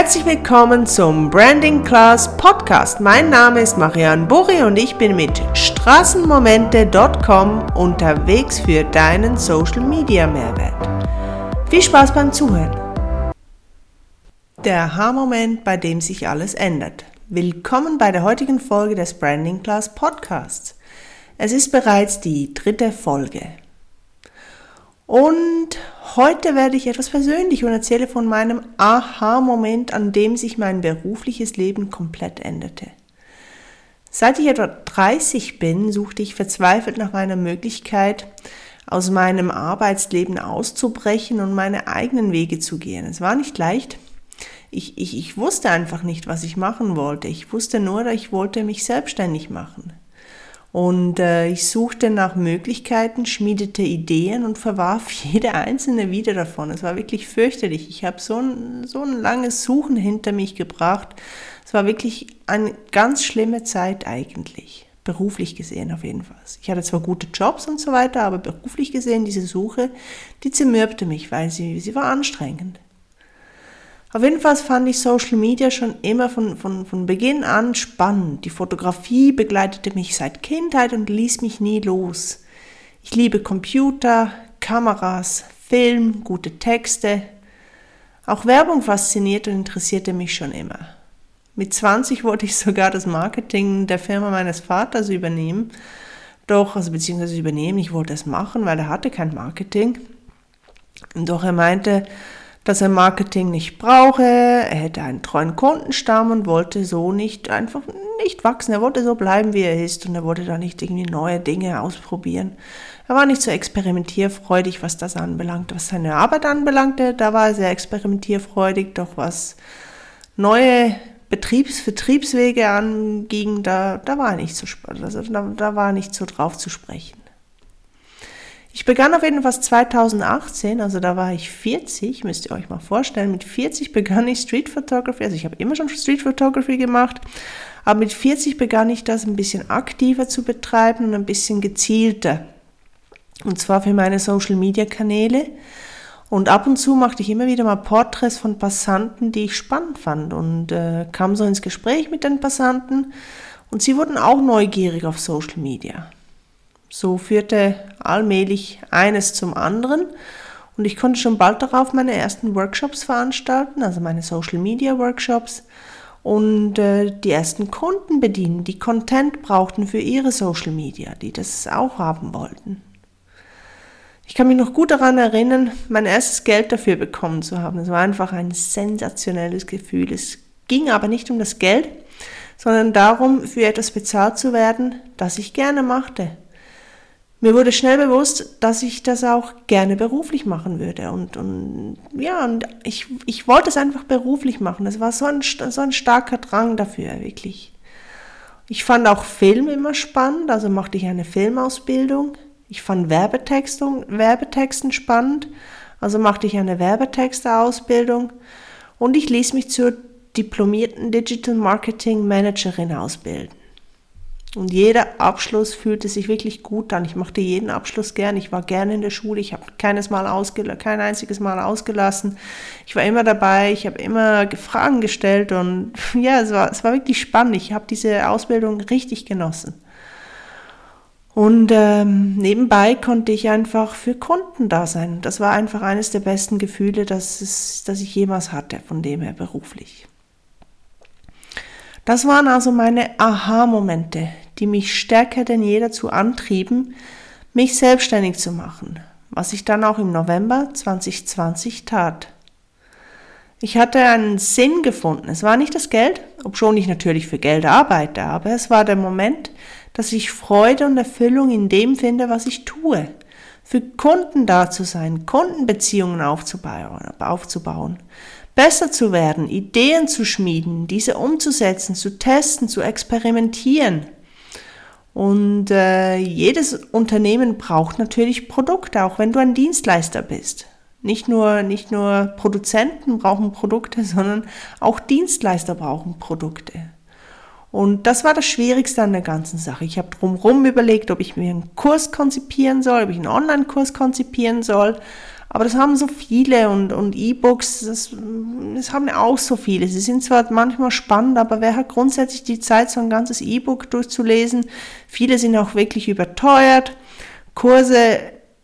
Herzlich willkommen zum Branding Class Podcast. Mein Name ist Marianne Burri und ich bin mit straßenmomente.com unterwegs für deinen Social Media Mehrwert. Viel Spaß beim Zuhören. Der Aha-Moment, bei dem sich alles ändert. Willkommen bei der heutigen Folge des Branding Class Podcasts. Es ist bereits die dritte Folge. Und heute werde ich etwas persönlich und erzähle von meinem Aha-Moment, an dem sich mein berufliches Leben komplett änderte. Seit ich etwa 30 bin, suchte ich verzweifelt nach meiner Möglichkeit, aus meinem Arbeitsleben auszubrechen und meine eigenen Wege zu gehen. Es war nicht leicht. Ich, ich, ich wusste einfach nicht, was ich machen wollte. Ich wusste nur, ich wollte mich selbstständig machen. Und äh, ich suchte nach Möglichkeiten, schmiedete Ideen und verwarf jede einzelne wieder davon. Es war wirklich fürchterlich. Ich habe so ein, so ein langes Suchen hinter mich gebracht. Es war wirklich eine ganz schlimme Zeit eigentlich. Beruflich gesehen auf jeden Fall. Ich hatte zwar gute Jobs und so weiter, aber beruflich gesehen, diese Suche, die zermürbte mich, weil sie, sie war anstrengend. Auf jeden Fall fand ich Social Media schon immer von, von, von Beginn an spannend. Die Fotografie begleitete mich seit Kindheit und ließ mich nie los. Ich liebe Computer, Kameras, Film, gute Texte. Auch Werbung faszinierte und interessierte mich schon immer. Mit 20 wollte ich sogar das Marketing der Firma meines Vaters übernehmen. Doch, also beziehungsweise übernehmen, ich wollte es machen, weil er hatte kein Marketing. Doch er meinte, dass er Marketing nicht brauche, er hätte einen treuen Kundenstamm und wollte so nicht einfach nicht wachsen. Er wollte so bleiben, wie er ist und er wollte da nicht irgendwie neue Dinge ausprobieren. Er war nicht so experimentierfreudig, was das anbelangt. Was seine Arbeit anbelangte, da war er sehr experimentierfreudig, doch was neue Betriebs-, Vertriebswege anging, da, da war er nicht so, also da, da war nicht so drauf zu sprechen. Ich begann auf jeden Fall 2018, also da war ich 40, müsst ihr euch mal vorstellen. Mit 40 begann ich Street Photography, also ich habe immer schon Street Photography gemacht, aber mit 40 begann ich das ein bisschen aktiver zu betreiben und ein bisschen gezielter. Und zwar für meine Social Media Kanäle. Und ab und zu machte ich immer wieder mal Porträts von Passanten, die ich spannend fand und äh, kam so ins Gespräch mit den Passanten und sie wurden auch neugierig auf Social Media. So führte allmählich eines zum anderen und ich konnte schon bald darauf meine ersten Workshops veranstalten, also meine Social Media Workshops und äh, die ersten Kunden bedienen, die Content brauchten für ihre Social Media, die das auch haben wollten. Ich kann mich noch gut daran erinnern, mein erstes Geld dafür bekommen zu haben. Es war einfach ein sensationelles Gefühl. Es ging aber nicht um das Geld, sondern darum, für etwas bezahlt zu werden, das ich gerne machte, mir wurde schnell bewusst, dass ich das auch gerne beruflich machen würde. Und, und ja, und ich, ich wollte es einfach beruflich machen. Das war so ein, so ein starker Drang dafür, wirklich. Ich fand auch Film immer spannend, also machte ich eine Filmausbildung. Ich fand Werbetextung, Werbetexten spannend, also machte ich eine Werbetexteausbildung. Und ich ließ mich zur diplomierten Digital Marketing Managerin ausbilden. Und jeder Abschluss fühlte sich wirklich gut an. Ich mochte jeden Abschluss gern. Ich war gerne in der Schule. Ich habe keines Mal kein einziges Mal ausgelassen. Ich war immer dabei. Ich habe immer Fragen gestellt und ja, es war, es war wirklich spannend. Ich habe diese Ausbildung richtig genossen. Und ähm, nebenbei konnte ich einfach für Kunden da sein. Das war einfach eines der besten Gefühle, das, es, das ich jemals hatte, von dem her beruflich. Das waren also meine Aha-Momente, die mich stärker denn je dazu antrieben, mich selbstständig zu machen, was ich dann auch im November 2020 tat. Ich hatte einen Sinn gefunden. Es war nicht das Geld, obschon ich natürlich für Geld arbeite, aber es war der Moment, dass ich Freude und Erfüllung in dem finde, was ich tue. Für Kunden da zu sein, Kundenbeziehungen aufzubauen, aufzubauen besser zu werden, Ideen zu schmieden, diese umzusetzen, zu testen, zu experimentieren. Und äh, jedes Unternehmen braucht natürlich Produkte, auch wenn du ein Dienstleister bist. Nicht nur, nicht nur Produzenten brauchen Produkte, sondern auch Dienstleister brauchen Produkte. Und das war das Schwierigste an der ganzen Sache. Ich habe drumherum überlegt, ob ich mir einen Kurs konzipieren soll, ob ich einen Online-Kurs konzipieren soll. Aber das haben so viele und, und E-Books, das, das haben auch so viele. Sie sind zwar manchmal spannend, aber wer hat grundsätzlich die Zeit, so ein ganzes E-Book durchzulesen? Viele sind auch wirklich überteuert. Kurse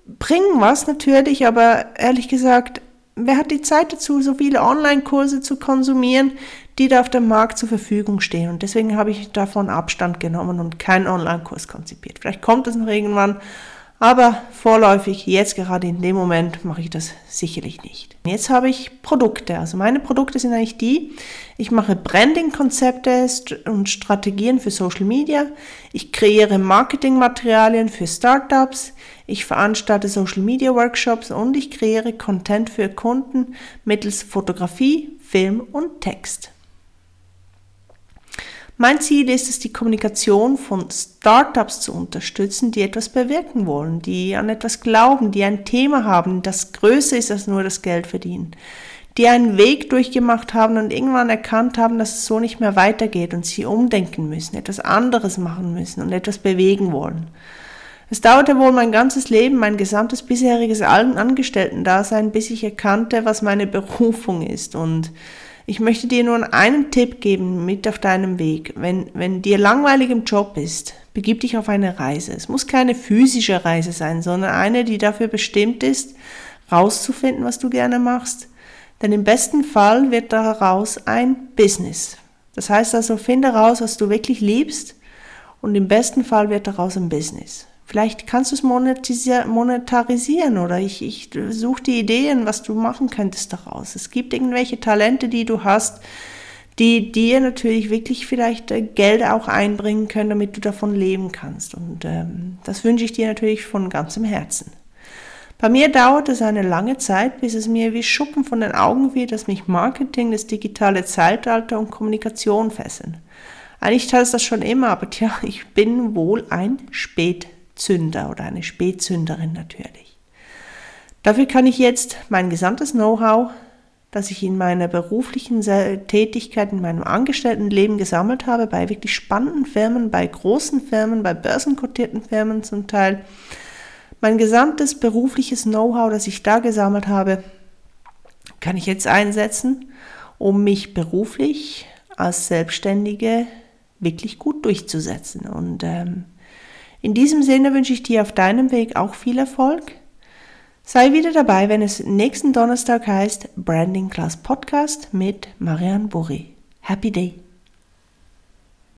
bringen was natürlich, aber ehrlich gesagt, wer hat die Zeit dazu, so viele Online-Kurse zu konsumieren, die da auf dem Markt zur Verfügung stehen? Und deswegen habe ich davon Abstand genommen und keinen Online-Kurs konzipiert. Vielleicht kommt es noch irgendwann, aber vorläufig, jetzt gerade in dem Moment, mache ich das sicherlich nicht. Jetzt habe ich Produkte. Also meine Produkte sind eigentlich die, ich mache Branding-Konzepte und Strategien für Social Media. Ich kreiere Marketingmaterialien für Startups. Ich veranstalte Social Media Workshops und ich kreiere Content für Kunden mittels Fotografie, Film und Text. Mein Ziel ist es, die Kommunikation von Startups zu unterstützen, die etwas bewirken wollen, die an etwas glauben, die ein Thema haben, das größer ist als nur das Geld verdienen, die einen Weg durchgemacht haben und irgendwann erkannt haben, dass es so nicht mehr weitergeht und sie umdenken müssen, etwas anderes machen müssen und etwas bewegen wollen. Es dauerte wohl mein ganzes Leben, mein gesamtes bisheriges Angestellten-Dasein, bis ich erkannte, was meine Berufung ist und ich möchte dir nur einen Tipp geben mit auf deinem Weg. Wenn, wenn dir langweilig im Job ist, begib dich auf eine Reise. Es muss keine physische Reise sein, sondern eine, die dafür bestimmt ist, rauszufinden, was du gerne machst. Denn im besten Fall wird daraus ein Business. Das heißt also, finde raus, was du wirklich liebst und im besten Fall wird daraus ein Business. Vielleicht kannst du es monetarisieren oder ich, ich suche die Ideen, was du machen könntest daraus. Es gibt irgendwelche Talente, die du hast, die dir natürlich wirklich vielleicht äh, Geld auch einbringen können, damit du davon leben kannst. Und ähm, das wünsche ich dir natürlich von ganzem Herzen. Bei mir dauert es eine lange Zeit, bis es mir wie Schuppen von den Augen wird, dass mich Marketing, das digitale Zeitalter und Kommunikation fesseln. Eigentlich tat es das schon immer, aber tja, ich bin wohl ein Spät Zünder oder eine Spätzünderin natürlich. Dafür kann ich jetzt mein gesamtes Know-how, das ich in meiner beruflichen Tätigkeit, in meinem Angestelltenleben gesammelt habe, bei wirklich spannenden Firmen, bei großen Firmen, bei börsenkotierten Firmen zum Teil, mein gesamtes berufliches Know-how, das ich da gesammelt habe, kann ich jetzt einsetzen, um mich beruflich als Selbstständige wirklich gut durchzusetzen. Und ähm, in diesem Sinne wünsche ich dir auf deinem Weg auch viel Erfolg. Sei wieder dabei, wenn es nächsten Donnerstag heißt Branding Class Podcast mit Marianne Burri. Happy Day!